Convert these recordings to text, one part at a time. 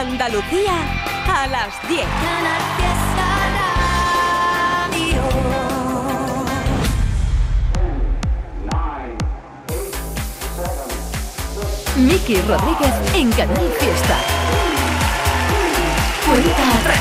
Andalucía a las 10. Miki Rodríguez en Canal Fiesta. Cuenta atrás.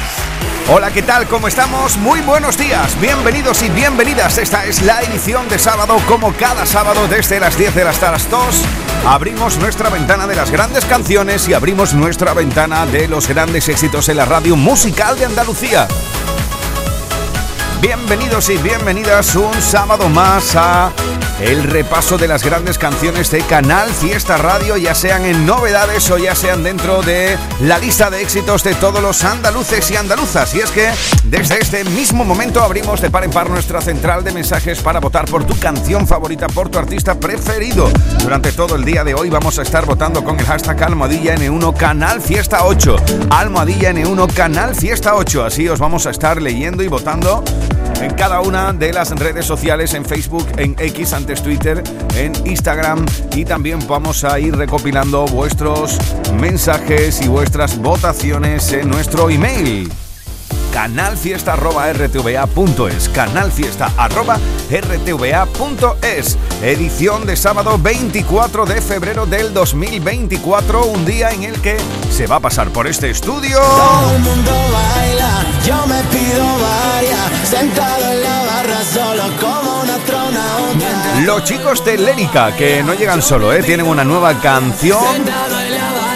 Hola, ¿qué tal? ¿Cómo estamos? Muy buenos días, bienvenidos y bienvenidas. Esta es la edición de sábado, como cada sábado desde las 10 de hasta las 2. Abrimos nuestra ventana de las grandes canciones y abrimos nuestra ventana de los grandes éxitos en la radio musical de Andalucía. Bienvenidos y bienvenidas un sábado más a el repaso de las grandes canciones de Canal Fiesta Radio, ya sean en novedades o ya sean dentro de la lista de éxitos de todos los andaluces y andaluzas. Y es que desde este mismo momento abrimos de par en par nuestra central de mensajes para votar por tu canción favorita, por tu artista preferido. Durante todo el día de hoy vamos a estar votando con el hashtag Almohadilla N1 Canal Fiesta 8. Almohadilla N1 Canal Fiesta 8. Así os vamos a estar leyendo y votando en cada una de las redes sociales, en Facebook, en X, antes Twitter, en Instagram. Y también vamos a ir recopilando vuestros mensajes y vuestras votaciones en nuestro email. canalfiesta.rtva.es canalfiesta.rtva.es Edición de sábado 24 de febrero del 2024, un día en el que se va a pasar por este estudio. Todo el mundo baila, yo me pido varias, sentado en la barra solo como una trona. Los chicos de Lérica, que no llegan solo, ¿eh? tienen una nueva canción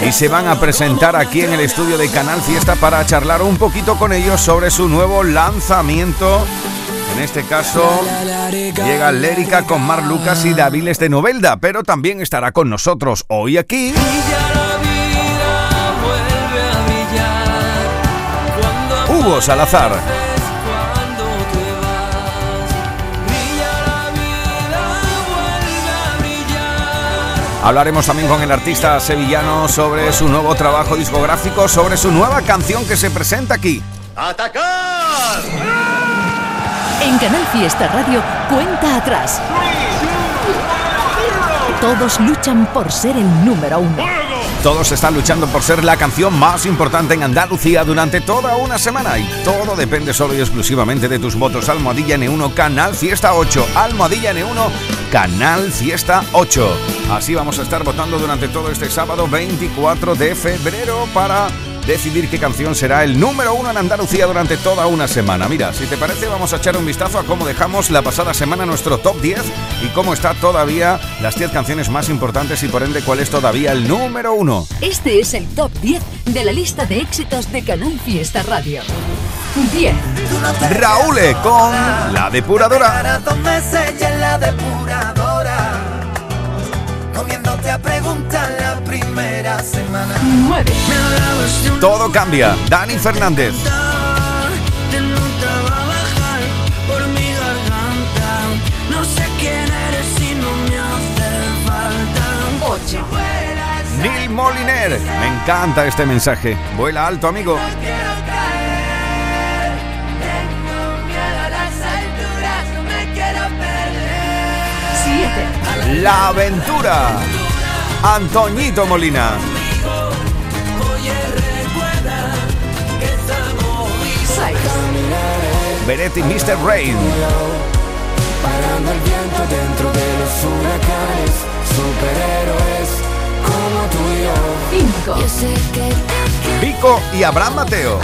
y se van a presentar aquí en el estudio de Canal Fiesta para charlar un poquito con ellos sobre su nuevo lanzamiento. En este caso llega Lérica con Mar Lucas y Daviles de Novelda, pero también estará con nosotros hoy aquí. Hugo Salazar. Hablaremos también con el artista sevillano sobre su nuevo trabajo discográfico, sobre su nueva canción que se presenta aquí. ¡Atacar! En Canal Fiesta Radio, cuenta atrás. Todos luchan por ser el número uno. Todos están luchando por ser la canción más importante en Andalucía durante toda una semana y todo depende solo y exclusivamente de tus votos. Almohadilla N1 Canal Fiesta 8. Almohadilla N1 Canal Fiesta 8. Así vamos a estar votando durante todo este sábado 24 de febrero para decidir qué canción será el número uno en Andalucía durante toda una semana. Mira, si te parece, vamos a echar un vistazo a cómo dejamos la pasada semana nuestro top 10 y cómo está todavía las 10 canciones más importantes y por ende cuál es todavía el número uno. Este es el top 10 de la lista de éxitos de Canal Fiesta Radio. 10. Raúl con La Depuradora. A preguntar la primera semana. 9. Todo cambia. Dani Fernández. por mi garganta. No sé quién eres si no me hace falta. 8. Neil Moliner. Me encanta este mensaje. Vuela alto, amigo. 7. La aventura. Antoñito Molina. Oye, recuerda que estamos 6. Beretti Mr. Rain. Parando el viento dentro de los huracanes, superhéroes como tú y yo. 5. Yo sé que te Vico y Abraham Mateo.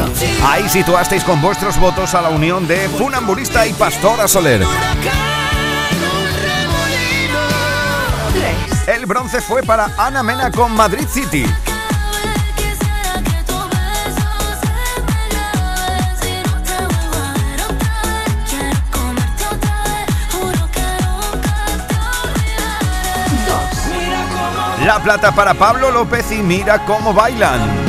Parte. 4. Ahí situasteis con vuestros votos a la unión de Funambulista y Pastora Soler. 3. El bronce fue para Ana Mena con Madrid City. Quisiera que tu beso se me lave, si no te vuelvo a ver otra vez. Quiero comerte otra vez, juro que nunca te olvidaré. 2. La plata para Pablo López y mira cómo bailan.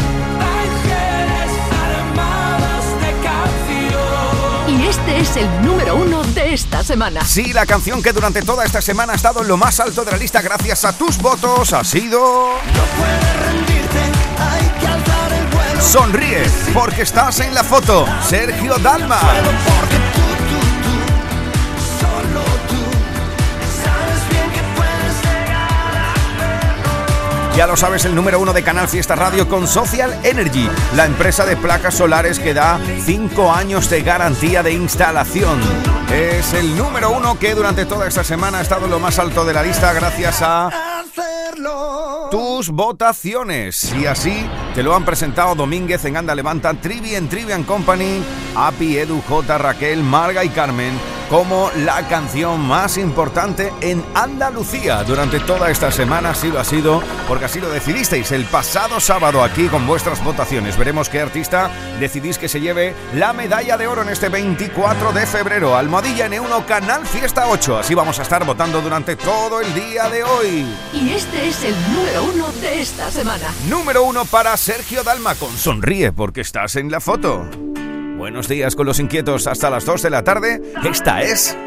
Es el número uno de esta semana. Sí, la canción que durante toda esta semana ha estado en lo más alto de la lista gracias a tus votos ha sido... Sonríe, porque estás en la foto. Sergio Dalma. Ya lo sabes, el número uno de Canal Fiesta Radio con Social Energy, la empresa de placas solares que da 5 años de garantía de instalación. Es el número uno que durante toda esta semana ha estado en lo más alto de la lista gracias a tus votaciones. Y así te lo han presentado Domínguez en Anda Levanta, Trivi en Trivian Company, Api, Edu, J, Raquel, Marga y Carmen como la canción más importante en Andalucía durante toda esta semana. Así lo ha sido, porque así lo decidisteis el pasado sábado aquí con vuestras votaciones. Veremos qué artista decidís que se lleve la medalla de oro en este 24 de febrero. Almohadilla N1 Canal Fiesta 8. Así vamos a estar votando durante todo el día de hoy. Y este es el número uno de esta semana. Número uno para Sergio Dalma con Sonríe porque estás en la foto. Buenos días con los inquietos hasta las 2 de la tarde. Esta es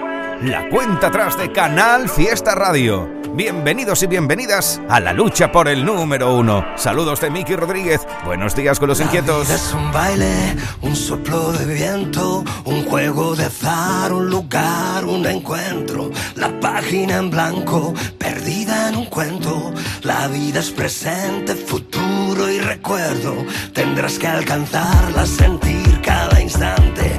la cuenta atrás de Canal Fiesta Radio. Bienvenidos y bienvenidas a la lucha por el número uno. Saludos de Miki Rodríguez. Buenos días con los inquietos. Vida es un baile, un soplo de viento, un juego de azar, un lugar, un encuentro. La página en blanco, perdida en un cuento. La vida es presente, futuro y recuerdo. Tendrás que alcanzarla, sentir cada instante.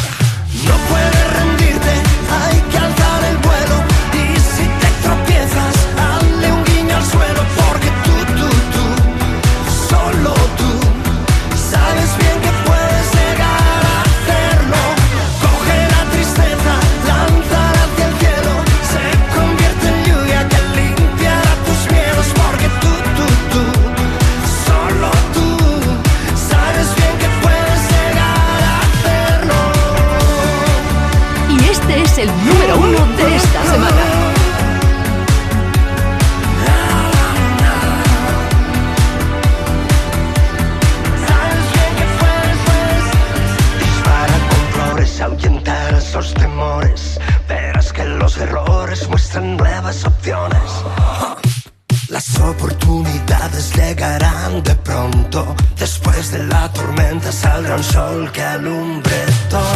Opciones. Las oportunidades llegarán de pronto. Después de la tormenta saldrá un sol que alumbre todo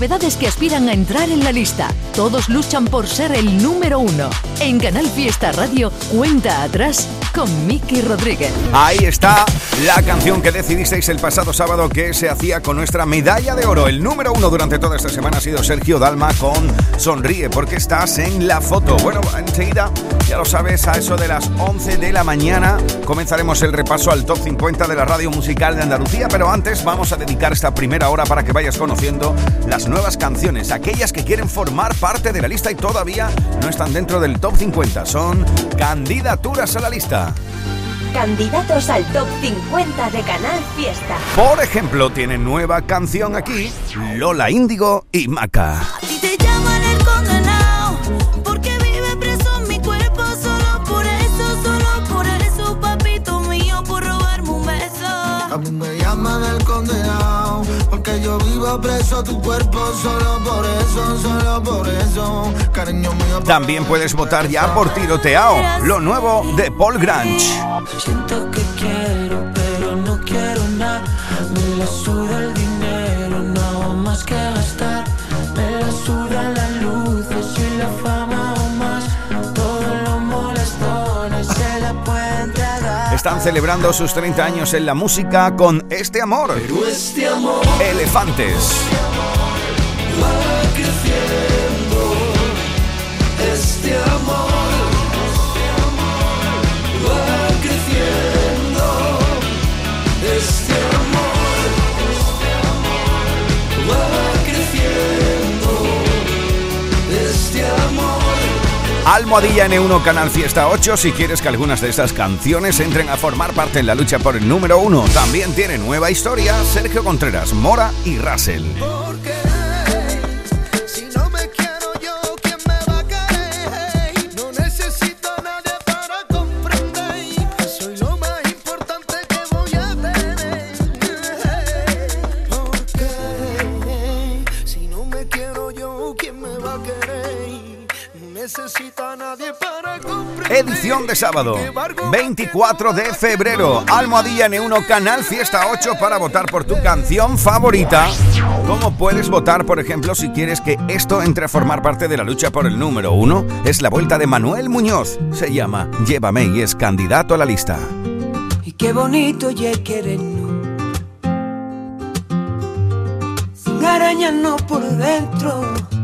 novedades que aspiran a entrar en la lista. Todos luchan por ser el número uno. En Canal Fiesta Radio, cuenta atrás con Miki Rodríguez. Ahí está la canción que decidisteis el pasado sábado que se hacía con nuestra medalla de oro. El número uno durante toda esta semana ha sido Sergio Dalma con Sonríe porque estás en la foto. Bueno, enseguida, ya lo sabes, a eso de las 11 de la mañana comenzaremos el repaso al top 50 de la radio musical de Andalucía, pero antes vamos a dedicar esta primera hora para que vayas conociendo las nuevas canciones, aquellas que quieren formar parte de la lista y todavía no están dentro del top 50. Son candidaturas a la lista. Candidatos al top 50 de Canal Fiesta. Por ejemplo, tienen nueva canción aquí, Lola Índigo y Maca. A ti te llaman el También puedes votar ya por Tiroteao, lo nuevo de Paul Grange. Siento que quiero, pero no quiero nada. Me la suda el Están celebrando sus 30 años en la música con este amor. Este amor Elefantes. va Almohadilla N1 Canal Fiesta 8 si quieres que algunas de estas canciones entren a formar parte en la lucha por el número 1. También tiene nueva historia Sergio Contreras, Mora y Russell. No necesito a nadie para. Edición de sábado, 24 de febrero. Almohadilla N1 Canal Fiesta 8 para votar por tu canción favorita. ¿Cómo puedes votar, por ejemplo, si quieres que esto entre a formar parte de la lucha por el número 1? Es la vuelta de Manuel Muñoz. Se llama Llévame y es candidato a la lista. Y qué bonito querernos. Sin arañarnos por dentro.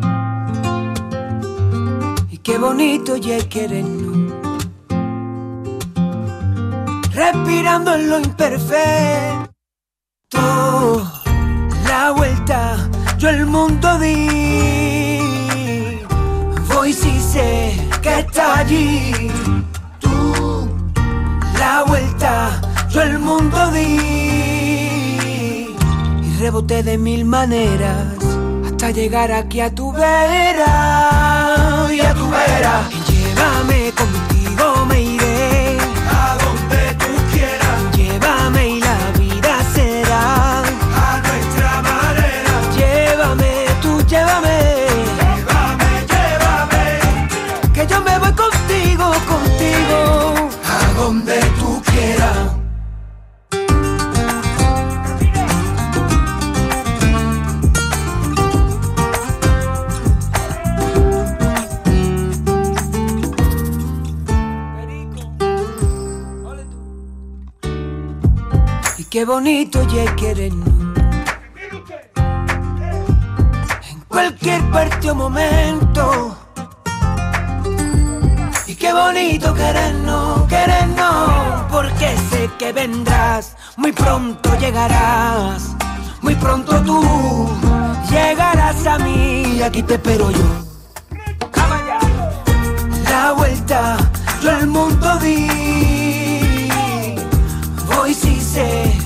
Y qué bonito ya querernos. Respirando en lo imperfecto. La vuelta, yo el mundo di. Voy si sé que está allí. Tú la vuelta, yo el mundo di y reboté de mil maneras hasta llegar aquí a tu vera y a tu vera. Y llévame contigo, qué bonito ya querernos. En cualquier parte o momento. Y qué bonito querernos, querernos, porque sé que vendrás, muy pronto llegarás, muy pronto tú llegarás a mí, aquí te espero yo. La vuelta, yo el mundo di, voy si sé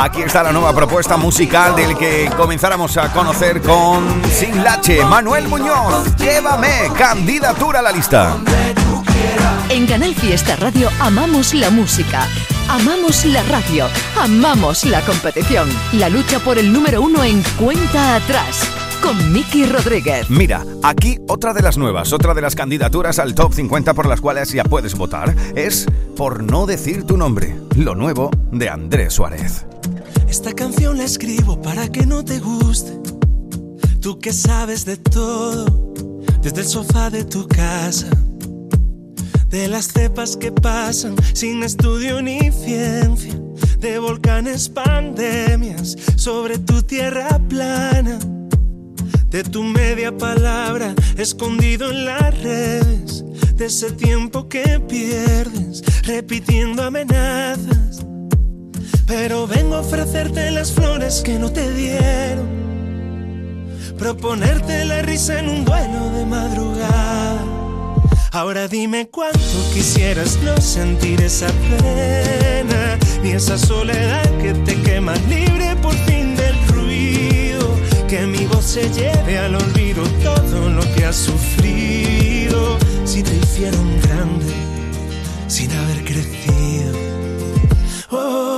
Aquí está la nueva propuesta musical del que comenzáramos a conocer con Sin Lache, Manuel Muñoz. Llévame, candidatura a la lista. En Canal Fiesta Radio amamos la música, amamos la radio, amamos la competición. La lucha por el número uno en cuenta atrás. con Miki Rodríguez. Mira, aquí otra de las nuevas, otra de las candidaturas al top 50 por las cuales ya puedes votar es Por no decir tu nombre, lo nuevo de Andrés Suárez. Esta canción la escribo para que no te guste. Tú que sabes de todo, desde el sofá de tu casa. De las cepas que pasan sin estudio ni ciencia. De volcanes, pandemias sobre tu tierra plana. De tu media palabra escondido en las redes. De ese tiempo que pierdes repitiendo amenazas. Pero vengo a ofrecerte las flores que no te dieron. Proponerte la risa en un duelo de madrugada. Ahora dime cuánto quisieras no sentir esa pena, ni esa soledad que te quema libre por fin del ruido. Que mi voz se lleve al olvido todo lo que has sufrido. Si te hicieron grande sin haber crecido. Oh.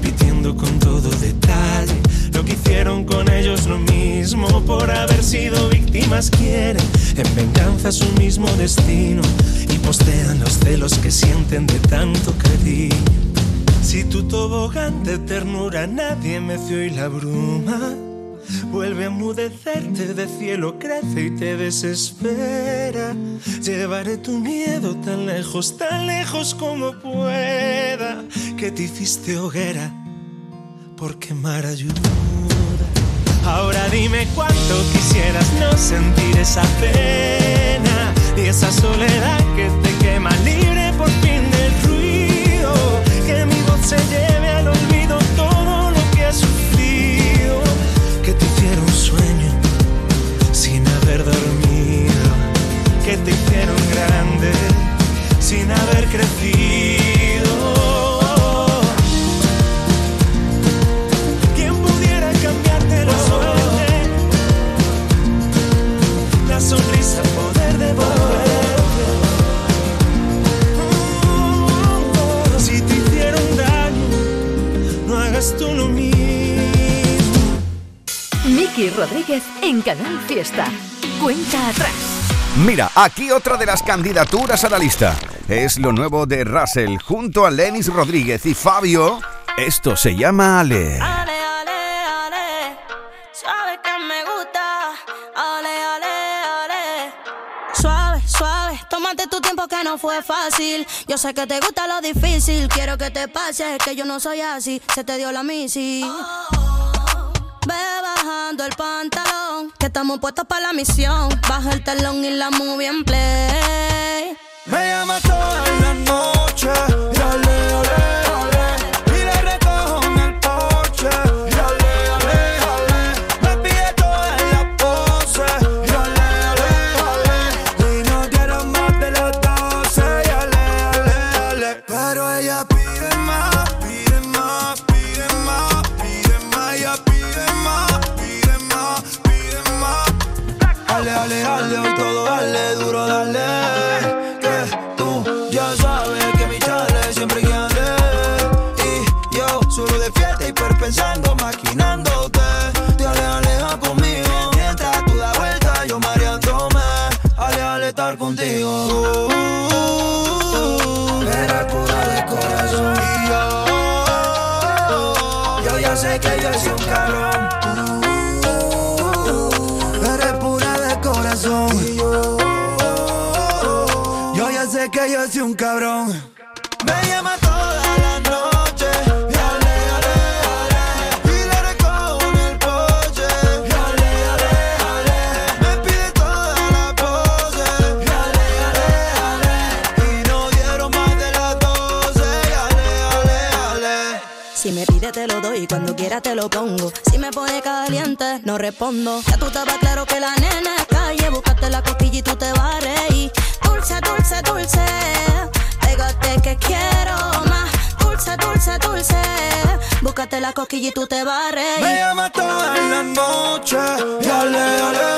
repitiendo con todo detalle lo que hicieron con ellos lo mismo por haber sido víctimas quieren en venganza su mismo destino y postean los celos que sienten de tanto cariño. Si tu tobogán de ternura nadie meció y la bruma Vuelve a emudecerte de cielo, crece y te desespera. Llevaré tu miedo tan lejos, tan lejos como pueda. Que te hiciste hoguera por quemar ayuda. Ahora dime cuánto quisieras no sentir esa pena y esa soledad que te quema libre por fin del ruido. Que mi voz se Que te hicieron grande sin haber crecido. Sonrisa, poder devolverte. Oh, Si te hicieron daño, no hagas tú lo mismo. Miki Rodríguez en Canal Fiesta. Cuenta atrás. Mira, aquí otra de las candidaturas a la lista. Es lo nuevo de Russell junto a Lenis Rodríguez y Fabio. Esto se llama Ale. Ale, ale, ale, suave que me gusta. Ale, ale, ale. Suave, suave, tómate tu tiempo que no fue fácil. Yo sé que te gusta lo difícil. Quiero que te pase, que yo no soy así. Se te dio la misi. Ve bajando el pantalón, estamos puestos para la misión. Baja el telón y la movie en play. Me llama toda la noche. Lo pongo. Si me pone caliente, no respondo. Ya tú estabas claro que la nena es calle. Búscate la cosquilla y tú te vas a. Dulce, dulce, dulce. Pégate que quiero más. Dulce, dulce, dulce. Búscate la cosquilla y tú te vas a Me llama toda la noche Y ale,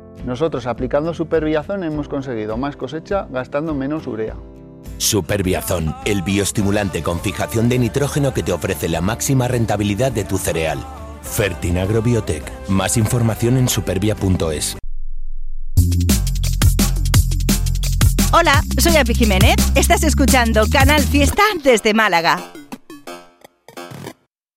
Nosotros aplicando Superbiazón hemos conseguido más cosecha gastando menos urea. Superbiazón, el bioestimulante con fijación de nitrógeno que te ofrece la máxima rentabilidad de tu cereal. Fertinagro Biotech. Más información en supervia.es. Hola, soy Api Jiménez. Estás escuchando Canal Fiesta desde Málaga.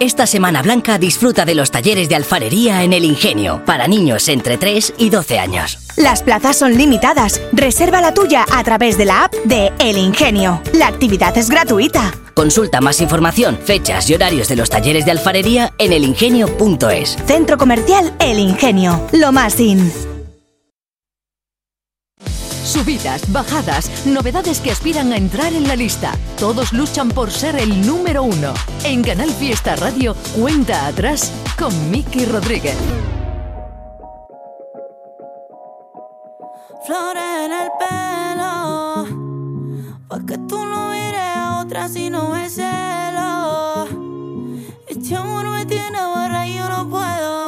Esta Semana Blanca disfruta de los talleres de alfarería en El Ingenio para niños entre 3 y 12 años. Las plazas son limitadas. Reserva la tuya a través de la app de El Ingenio. La actividad es gratuita. Consulta más información, fechas y horarios de los talleres de alfarería en elingenio.es. Centro Comercial El Ingenio. Lo más in. Subidas, bajadas, novedades que aspiran a entrar en la lista. Todos luchan por ser el número uno. En Canal Fiesta Radio, cuenta atrás con Miki Rodríguez. Flores en el pelo. Tú no a si no celo. Este amor me tiene y yo no puedo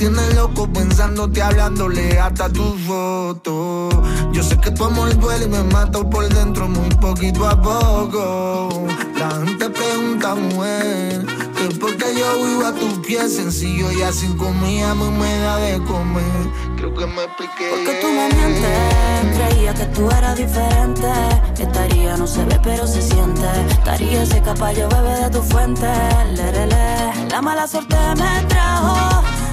tienes loco pensándote hablándole hasta tu foto Yo sé que tu amor duele y me mata por dentro muy poquito a poco. La gente pregunta, mujer, que por qué yo vivo a tus pies Sencillo y así comida me, me da de comer. Creo que me expliqué Porque tú me mientes Creía que tú eras diferente. Estaría no se ve pero se siente. Estaría ese yo bebe de tu fuente. Lerele. La mala suerte me trajo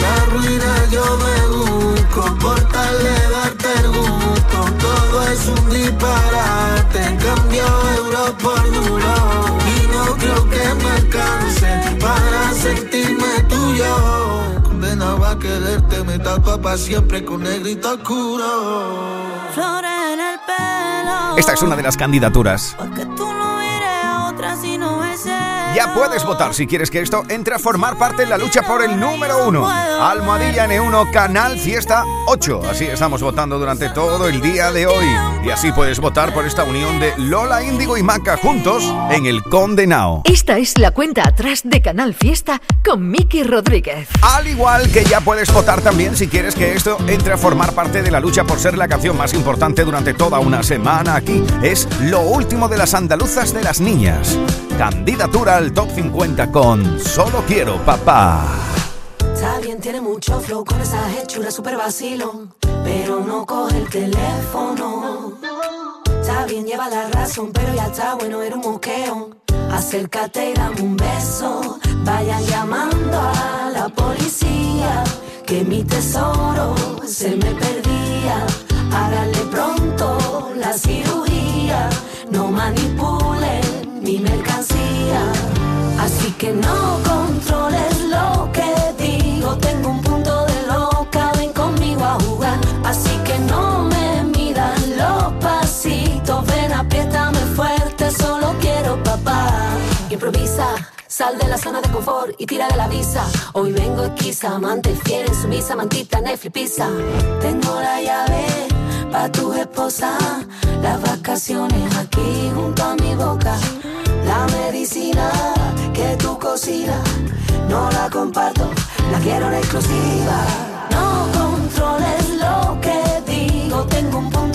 La ruina yo me busco Por tal de darte el gusto Todo es un disparate Cambio euro por duro Y no creo que me alcance Para sentirme tuyo Condenado a quererte me tapa para siempre con negrito oscuro Flores en el pelo. Esta es una de las candidaturas. Pa' que tú Ya puedes votar si quieres que esto entre a formar parte en la lucha por el número uno. Almohadilla N1 Canal Fiesta 8. Así estamos votando durante todo el día de hoy. Y así puedes votar por esta unión de Lola Índigo y Maca juntos en el Condenao. Esta es la cuenta atrás de Canal Fiesta con Miki Rodríguez. Al igual que ya puedes votar también si quieres que esto entre a formar parte de la lucha por ser la canción más importante durante toda una semana aquí. Es lo último de las andaluzas de las niñas. Candidatura al top 50 con Solo quiero papá. Está bien, tiene mucho flow con esa hechura super vacilón, pero no coge el teléfono. Está bien, lleva la razón, pero ya está bueno, era un moqueo. Acércate y dame un beso. Vayan llamando a la policía, que mi tesoro se me perdía. Háganle pronto la cirugía, no manipulen mi mercancía. Así que no controles lo que digo. Tengo un punto de loca, ven conmigo a jugar. Así que no me midan los pasitos. Ven, apriétame fuerte, solo quiero papá. Improvisa. Sal de la zona de confort y tira de la visa. Hoy vengo esquiza, amante fiel, sumisa, mantita, Netflix, pizza. Tengo la llave pa' tu esposa. Las vacaciones aquí junto a mi boca. La medicina que tú cocinas, no la comparto, la quiero en exclusiva. No controles lo que digo, tengo un punto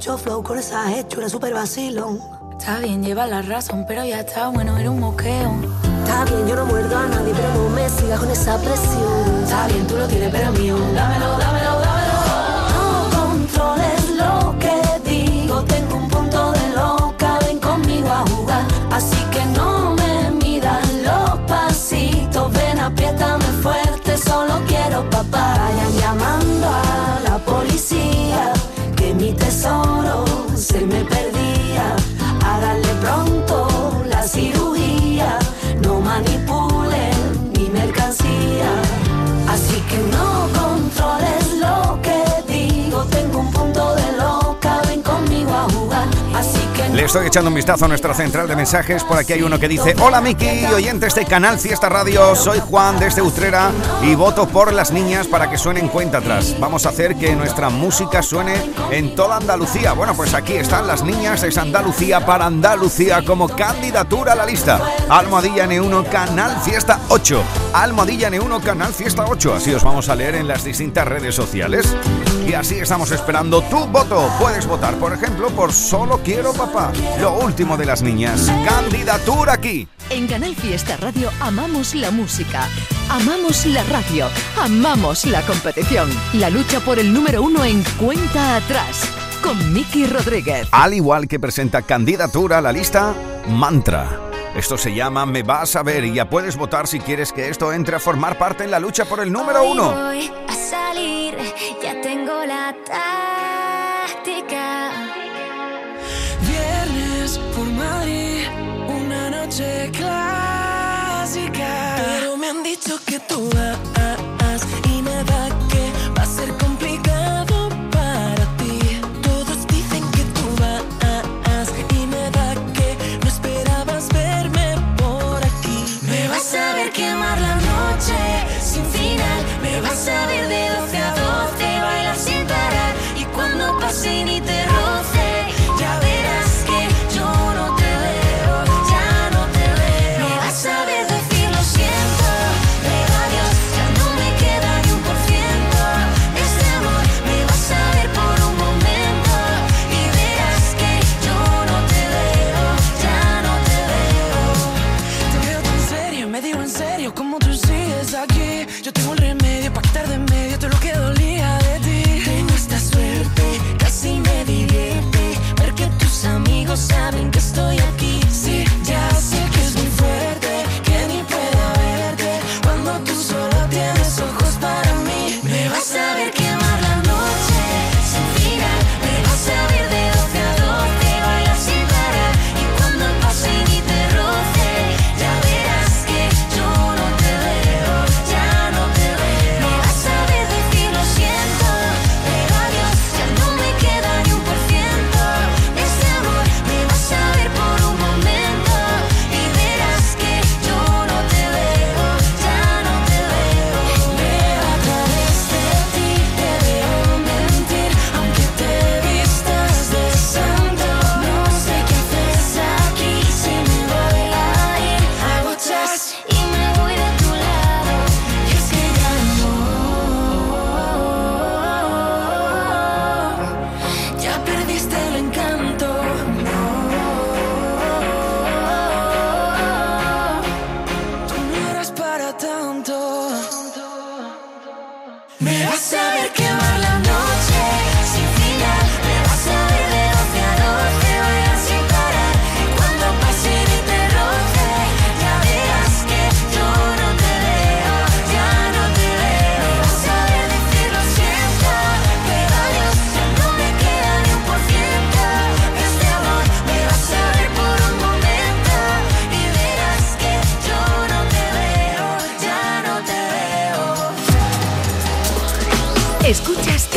mucho flow con esa hechura super vacilón. Está bien, lleva la razón, pero ya está bueno, era un moqueo. Está bien, yo no muerdo a nadie, pero no me sigas con esa presión. Está bien, tú lo tienes, pero mío. Dámelo, dámelo, dámelo. Estoy echando un vistazo a nuestra central de mensajes. Por aquí hay uno que dice: Hola Miki, oyentes de Canal Fiesta Radio. Soy Juan desde Utrera y voto por las niñas para que suenen cuenta atrás. Vamos a hacer que nuestra música suene en toda Andalucía. Bueno, pues aquí están las niñas de Andalucía para Andalucía como candidatura a la lista. Almohadilla N1 Canal Fiesta 8. Almohadilla N1 Canal Fiesta 8. Así os vamos a leer en las distintas redes sociales. Y así estamos esperando tu voto. Puedes votar, por ejemplo, por Solo Quiero Papá. Lo último de las niñas. Candidatura aquí. En Canal Fiesta Radio amamos la música, amamos la radio, amamos la competición. La lucha por el número uno en cuenta atrás con Miki Rodríguez. Al igual que presenta candidatura a la lista, Mantra. Esto se llama Me vas a ver y ya puedes votar si quieres que esto entre a formar parte en la lucha por el número Hoy uno. Voy a salir, ya tengo la táctica. Noche clásica. Pero me han dicho que tú vas y me da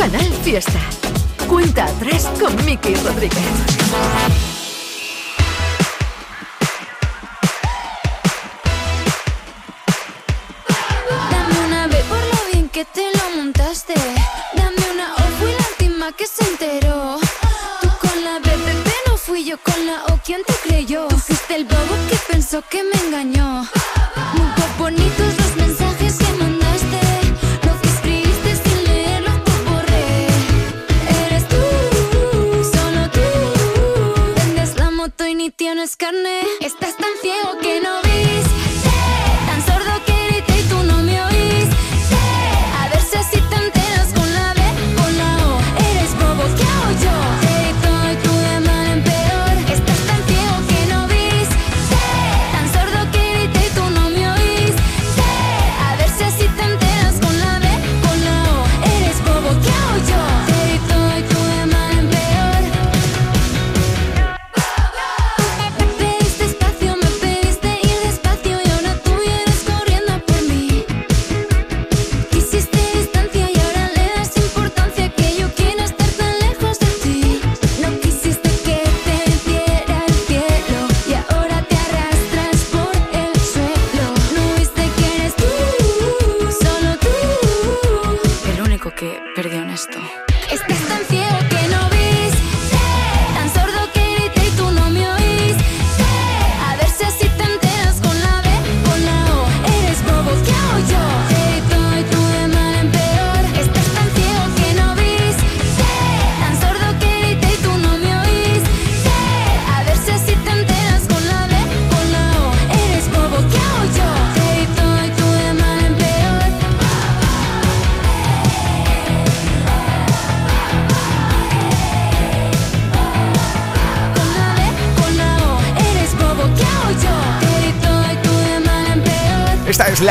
Canal Fiesta. Cuenta atrás con Miki Rodríguez. Dame una B por lo bien que te lo montaste. Dame una O, fui la última que se enteró. Tú con la B, bebé, no fui yo con la O, ¿quién te creyó? Tú fuiste el bobo que pensó que me engañó.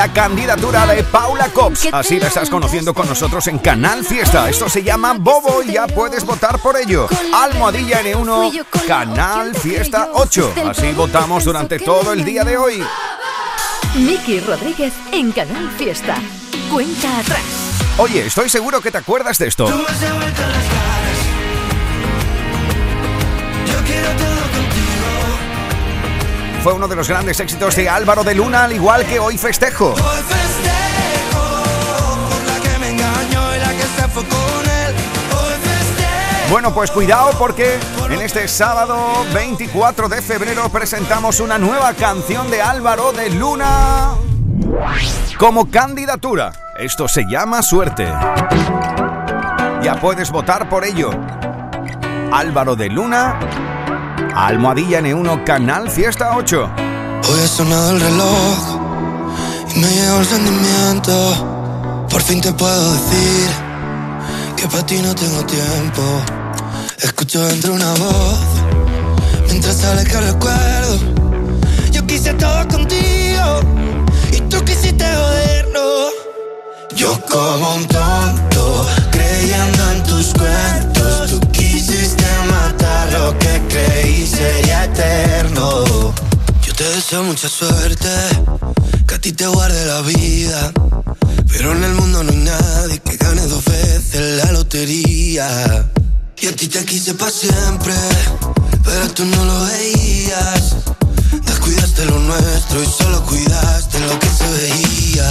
La candidatura de Paula Cops. Así la estás conociendo con nosotros en Canal Fiesta. Esto se llama Bobo y ya puedes votar por ello. Almohadilla N1, Canal Fiesta 8. Así votamos durante todo el día de hoy. Miki Rodríguez en Canal Fiesta. Cuenta atrás. Oye, estoy seguro que te acuerdas de esto. Fue uno de los grandes éxitos de Álvaro de Luna, al igual que hoy festejo. que me engañó y la que se fue con él. Hoy festejo. Bueno, pues cuidado porque en este sábado 24 de febrero presentamos una nueva canción de Álvaro de Luna como candidatura. Esto se llama Suerte. Ya puedes votar por ello. Álvaro de Luna, Almohadilla N1 Canal Fiesta 8. Hoy ha sonado el reloj y me llegó el sentimiento. Por fin te puedo decir que para ti no tengo tiempo. Escucho dentro una voz mientras sale que recuerdo. Yo quise todo contigo y tú quisiste joderlo. Yo como un tonto creyendo en tus cuentos. Sería eterno. Yo te deseo mucha suerte, que a ti te guarde la vida. Pero en el mundo no hay nadie que gane dos veces la lotería. Y a ti te quise para siempre, pero tú no lo veías. Descuidaste lo nuestro y solo cuidaste lo que se veía.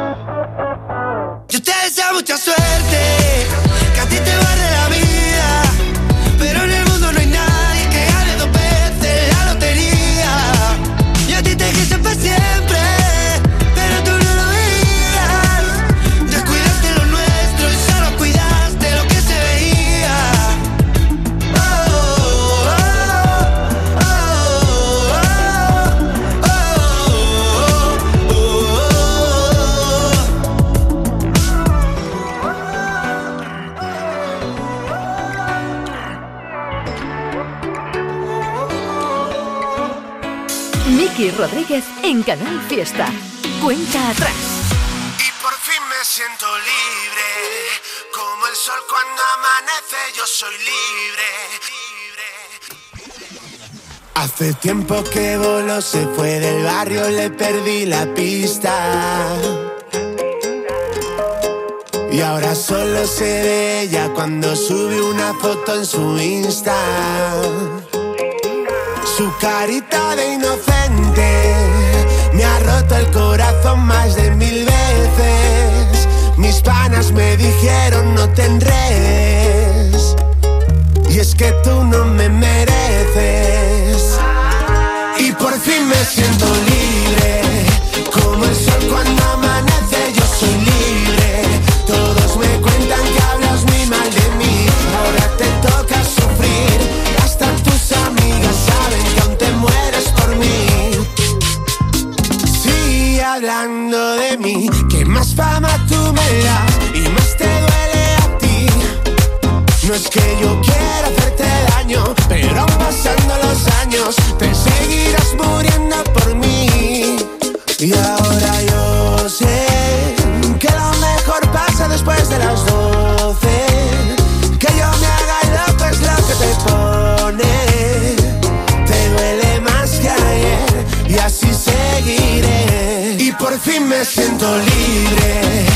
En Canal Fiesta. Cuenta atrás. Por fin me siento libre, como el sol cuando amanece, yo soy libre. Hace tiempo que voló, se fue del barrio, le perdí la pista. Y ahora solo sé de ella cuando sube una foto en su Insta. Su carita de inocente me ha roto el corazón más de mil veces. Mis panas me dijeron no te enredes. Y es que tú no me mereces. Y por fin me siento libre. Como el sol cuando fama tú me das y más te duele a ti. No es que yo quiera hacerte daño, pero pasando los años te seguirás muriendo por mí. Y fin me siento libre,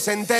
tú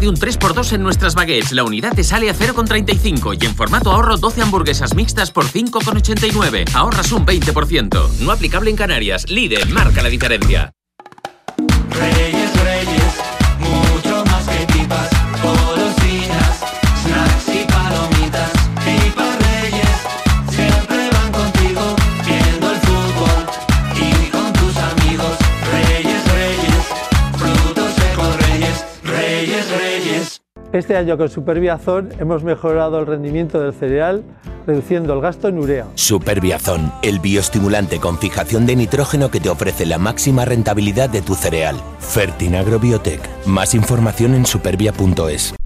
De un 3x2 en nuestras baguettes. La unidad te sale a 0,35 y en formato ahorro 12 hamburguesas mixtas por 5,89. Ahorras un 20%. No aplicable en Canarias. Lidl marca la diferencia. Este año con Superbiazón hemos mejorado el rendimiento del cereal reduciendo el gasto en urea. Superbiazón, el bioestimulante con fijación de nitrógeno que te ofrece la máxima rentabilidad de tu cereal. Fertinagro Biotech. Más información en supervia.es.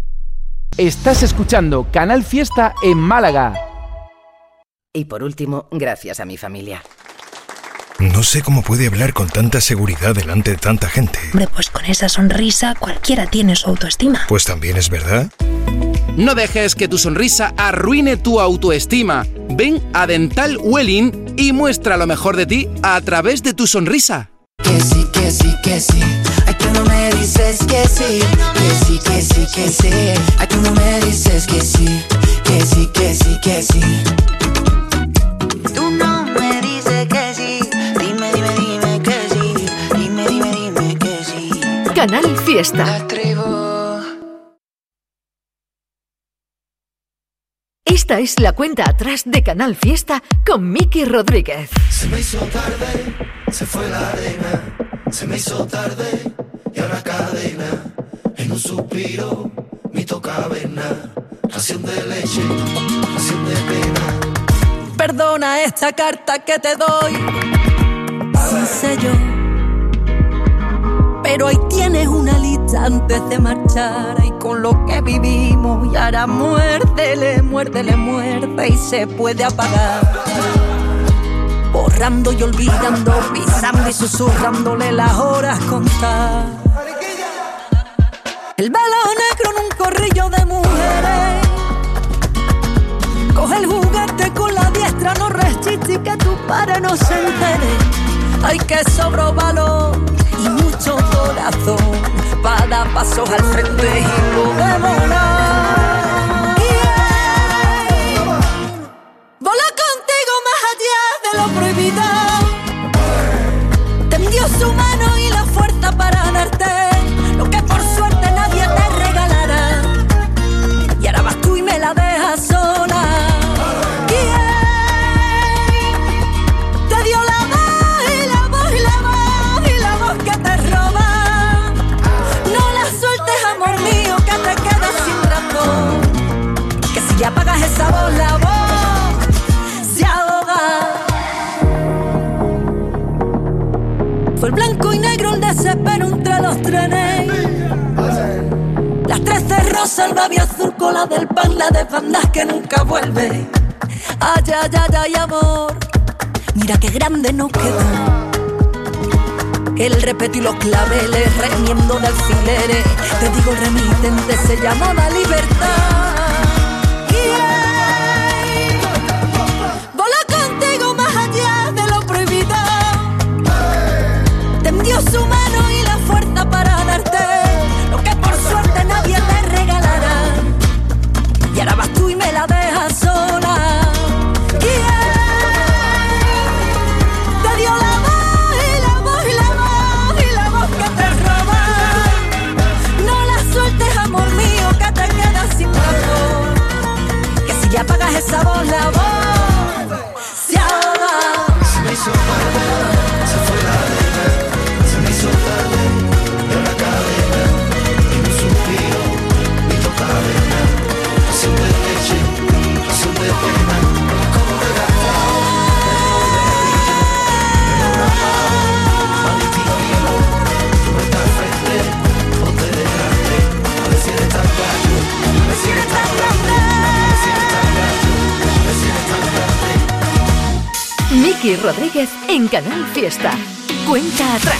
Estás escuchando Canal Fiesta en Málaga. Y por último, gracias a mi familia. No sé cómo puede hablar con tanta seguridad delante de tanta gente. Hombre, pues con esa sonrisa cualquiera tiene su autoestima. Pues también es verdad. No dejes que tu sonrisa arruine tu autoestima. Ven a Dental Welling y muestra lo mejor de ti a través de tu sonrisa. Que sí, que sí, que sí. Ay, tú no me dices que sí. Que sí, que sí, que sí. Ay, tú no me dices que sí. Que sí, que sí, que sí. Tú no Canal Fiesta. Esta es la cuenta atrás de Canal Fiesta con Miki Rodríguez. Se me hizo tarde, se fue la arena. Se me hizo tarde y ahora cadena. En un suspiro mito caverna, ración de leche, ración de pena. Perdona esta carta que te doy sin sello. Pero ahí tienes una lista antes de marchar y con lo que vivimos y ahora muérdele, muérdele, muerde y se puede apagar. Borrando y olvidando, pisando y susurrándole las horas contar. El velo negro en un corrillo de mujeres. Coge el juguete con la diestra, no resiste y que tu padre no se entere. Hay que sobro valor mucho corazón para dar pasos al frente y podemos volar. Yeah. Voló contigo más allá de lo prohibido. Tendió su mano y la fuerza para darte Fue el blanco y negro el desespero entre los trenes. Las trece rosas, el babi azul con la del pan, la de bandas que nunca vuelve. Ay, ay, ay, ay, amor. Mira qué grande nos quedó. El respeto y los claveles, remiendo de alfileres. Te digo, remitente se llamaba libertad. Rodríguez en Canal Fiesta. Cuenta atrás.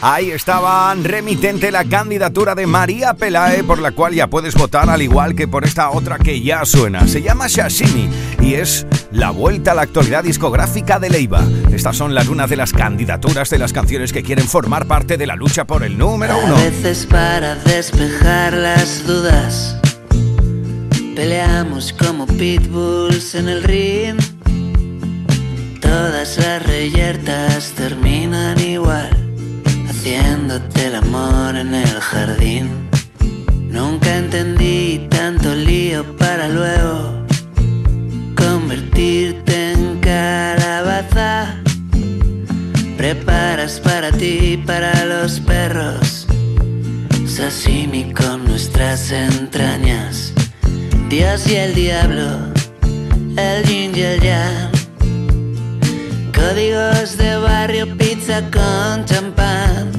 Ahí estaba remitente la candidatura de María Pelae, por la cual ya puedes votar al igual que por esta otra que ya suena. Se llama Shashimi y es la vuelta a la actualidad discográfica de Leiva. Estas son algunas de las candidaturas de las canciones que quieren formar parte de la lucha por el número uno. A veces para despejar las dudas Peleamos como pitbulls en el ring Todas las reyertas terminan igual Haciéndote el amor en el jardín. Nunca entendí tanto lío para luego Convertirte en calabaza. Preparas para ti y para los perros Sashimi con nuestras entrañas. Dios y el diablo El yin y el yang Códigos de barrio, pizza con champán.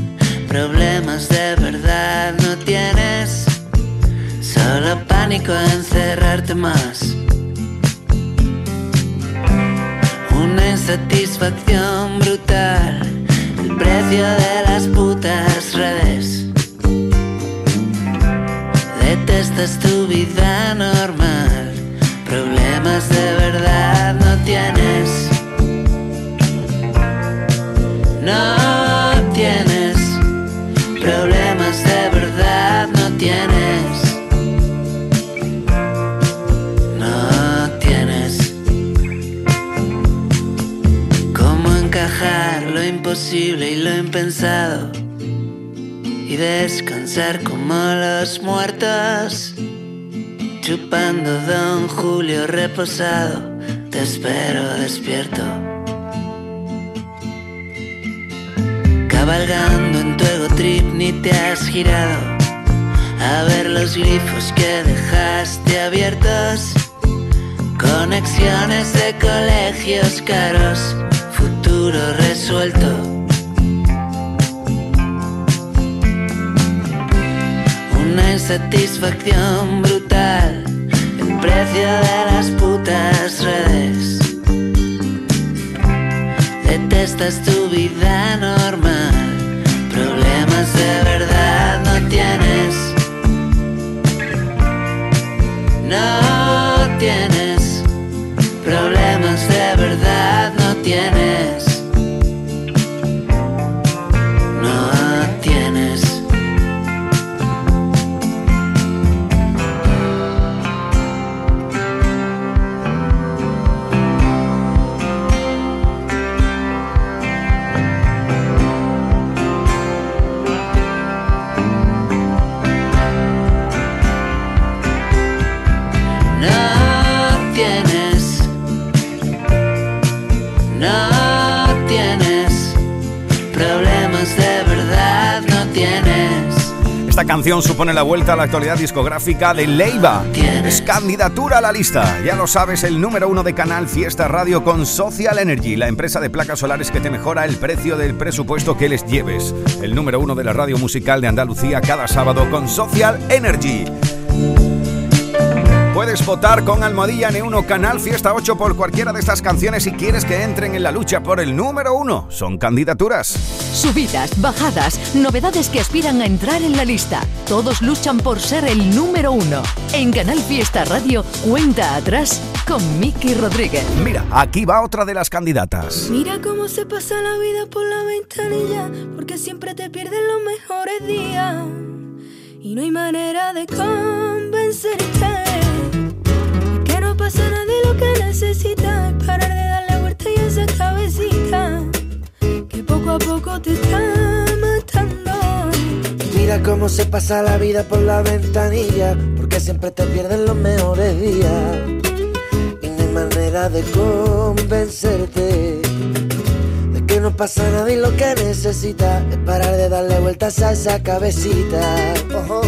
Problemas de verdad no tienes. Solo pánico a encerrarte más. Una insatisfacción brutal. El precio de las putas redes. Detestas tu vida normal. Problemas de verdad no tienes No tienes Problemas de verdad no tienes. No tienes Cómo encajar lo imposible y lo impensado Y descansar como los muertos Chupando Don Julio reposado. Te espero despierto Cabalgando en tu ego trip ni te has girado a ver los grifos que dejaste abiertos. Conexiones de colegios caros, futuro resuelto. Una insatisfacción brutal, el precio de las putas redes. Detestas tu vida normal, problemas de verdad no tienes. No tienes problemas de verdad, no tienes. Esta canción supone la vuelta a la actualidad discográfica de Leiva. Es candidatura a la lista. Ya lo sabes, el número uno de Canal Fiesta Radio con Social Energy, la empresa de placas solares que te mejora el precio del presupuesto que les lleves. El número uno de la radio musical de Andalucía cada sábado con Social Energy. Puedes votar con Almohadilla N1 Canal Fiesta 8 por cualquiera de estas canciones si quieres que entren en la lucha por el número uno. Son candidaturas. Subidas, bajadas, novedades que aspiran a entrar en la lista. Todos luchan por ser el número uno. En Canal Fiesta Radio, cuenta atrás con Miki Rodríguez. Mira, aquí va otra de las candidatas. Mira cómo se pasa la vida por la ventanilla, porque siempre te pierden los mejores días. Y no hay manera de convencerte no pasa nada de lo que necesitas. Es parar de darle vuelta y esa cabecita que poco a poco te está matando. Mira cómo se pasa la vida por la ventanilla, porque siempre te pierden los mejores días. Y no hay manera de convencerte de que no pasa nada y lo que necesitas es parar de darle vueltas a esa cabecita. Ojo.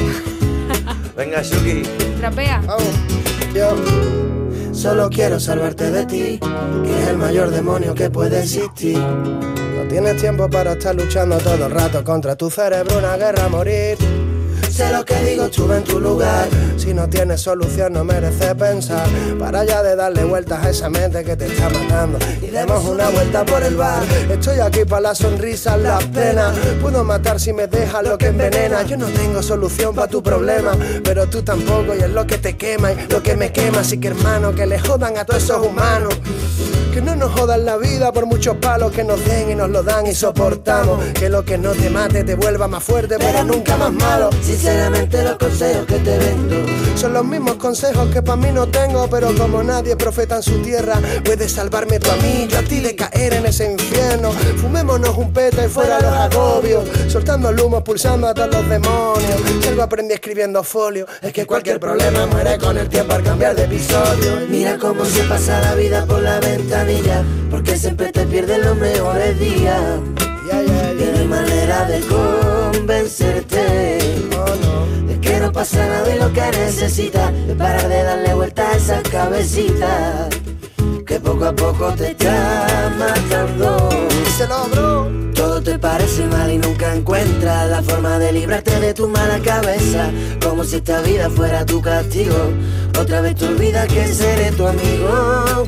Venga, Shuki. Trapea. Yo solo quiero salvarte de ti, que es el mayor demonio que puede existir. No tienes tiempo para estar luchando todo el rato contra tu cerebro, una guerra a morir. Sé lo que digo, estuve en tu lugar. Si no tienes solución, no merece pensar. Para ya de darle vueltas a esa mente que te está matando. Y demos una vuelta por el bar. Estoy aquí para las sonrisas, las penas. Puedo matar si me dejas lo que envenena. Yo no tengo solución para tu problema, pero tú tampoco. Y es lo que te quema y lo que me quema. Así que hermano, que le jodan a todos esos humanos. Que no nos jodan la vida por muchos palos que nos den y nos lo dan y soportamos. Que lo que no te mate te vuelva más fuerte, pero nunca más malo. Sinceramente los consejos que te vendo son los mismos consejos que para mí no tengo, pero como nadie profeta en su tierra, puedes salvarme tú a mí, yo a ti de caer en ese infierno. Fumémonos un peta y fuera los agobios, soltando el humo, pulsando a todos los demonios. Si algo aprendí escribiendo folio, es que cualquier problema muere con el tiempo al cambiar de episodio. Mira cómo se pasa la vida por la porque siempre te pierden los mejores días. Y no hay manera de convencerte de que no pasa nada y lo que necesitas es parar de darle vuelta a esa cabecita que poco a poco te está matando. Díselo, bro. Todo te parece mal y nunca encuentras la forma de librarte de tu mala cabeza. Como si esta vida fuera tu castigo. Otra vez te olvidas que seré tu amigo,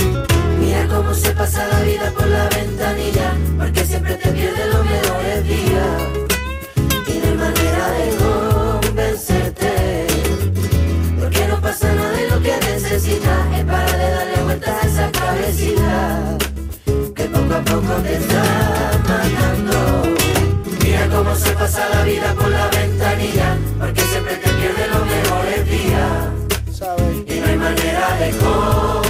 Mira cómo se pasa la vida por la ventanilla, porque siempre te pierden los mejores días. Y no hay manera de convencerte, porque no pasa nada y lo que necesitas es para de darle vueltas a esa cabecita, que poco a poco te está matando. Mira cómo se pasa la vida por la ventanilla, porque siempre te pierden los mejores día. Y no hay manera de convencerte.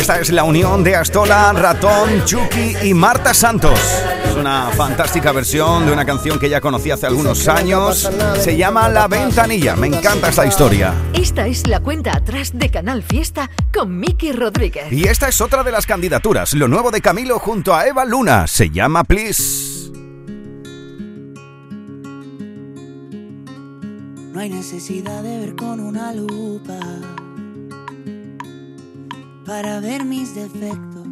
Esta es la unión de Astola, Ratón, Chucky y Marta Santos. Es una fantástica versión de una canción que ya conocí hace algunos años. Se llama La Ventanilla. Me encanta esta historia. Esta es la cuenta atrás de Canal Fiesta con Miki Rodríguez. Y esta es otra de las candidaturas, lo nuevo de Camilo junto a Eva Luna. Se llama Please. No hay necesidad de ver con una lupa para ver mis defectos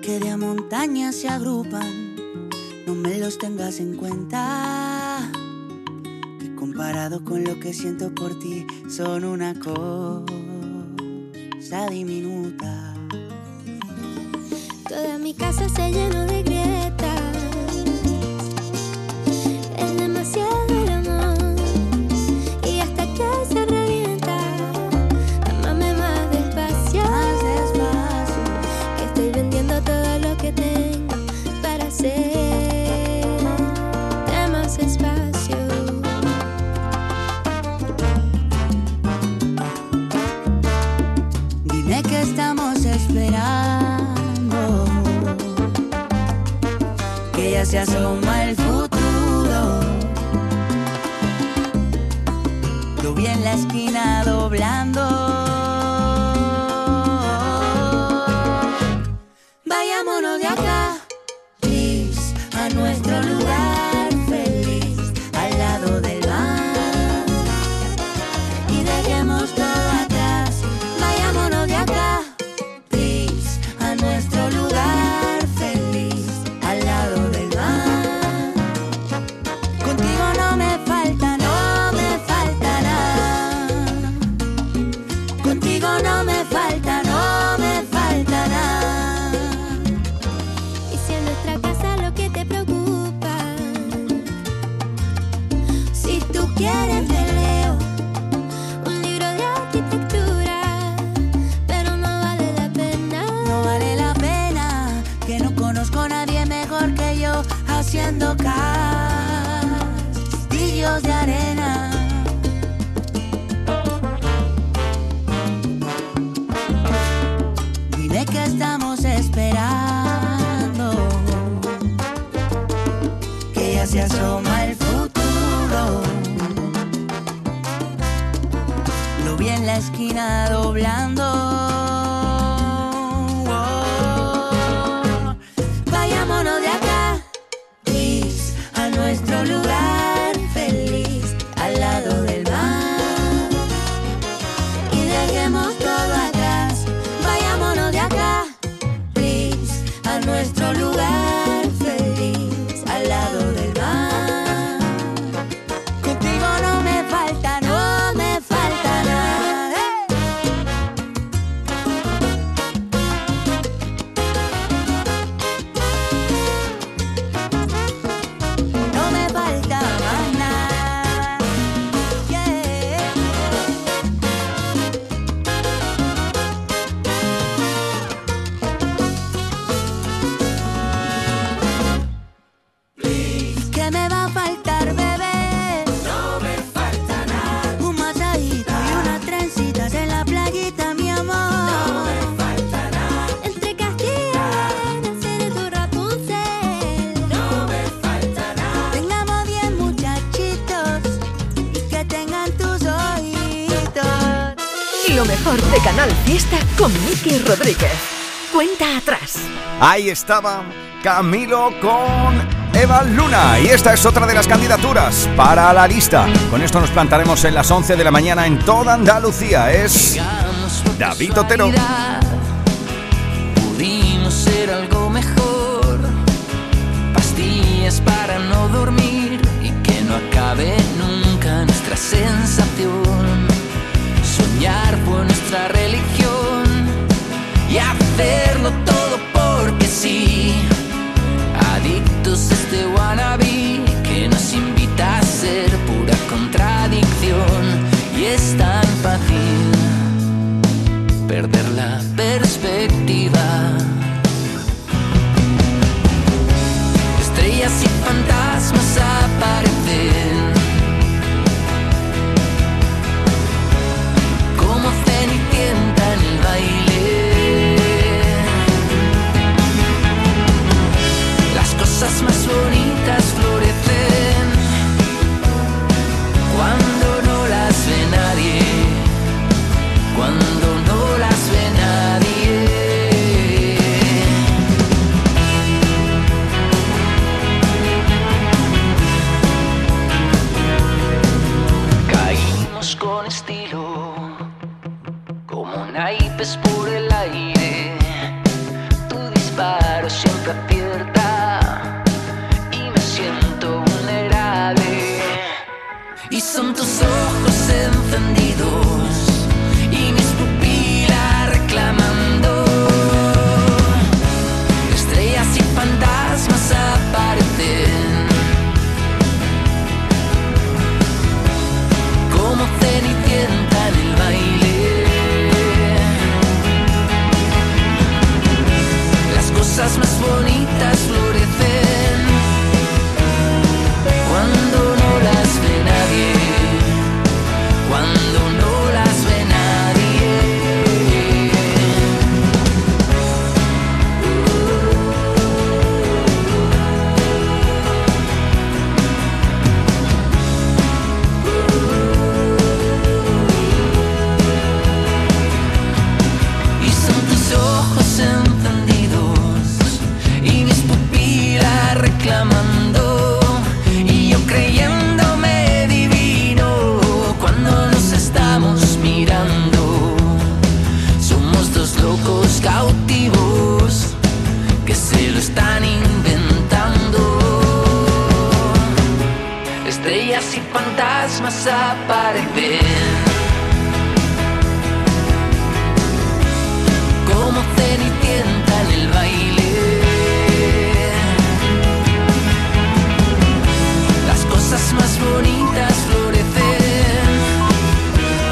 que de a montañas se agrupan. No me los tengas en cuenta, que comparado con lo que siento por ti son una cosa diminuta. Toda mi casa se llenó de grietas. Se asoma el futuro. Lo vi en la esquina doblando. Fiesta con Miki Rodríguez. Cuenta atrás. Ahí estaba Camilo con Eva Luna. Y esta es otra de las candidaturas para la lista. Con esto nos plantaremos en las 11 de la mañana en toda Andalucía. Es David Otero. Pudimos ser algo mejor. Pastillas para no dormir y que no acabe nunca nuestra sensación. Soñar fue nuestra religión Este wannabe que nos invita a ser pura contradicción y es tan fácil perder la perspectiva. Naipes por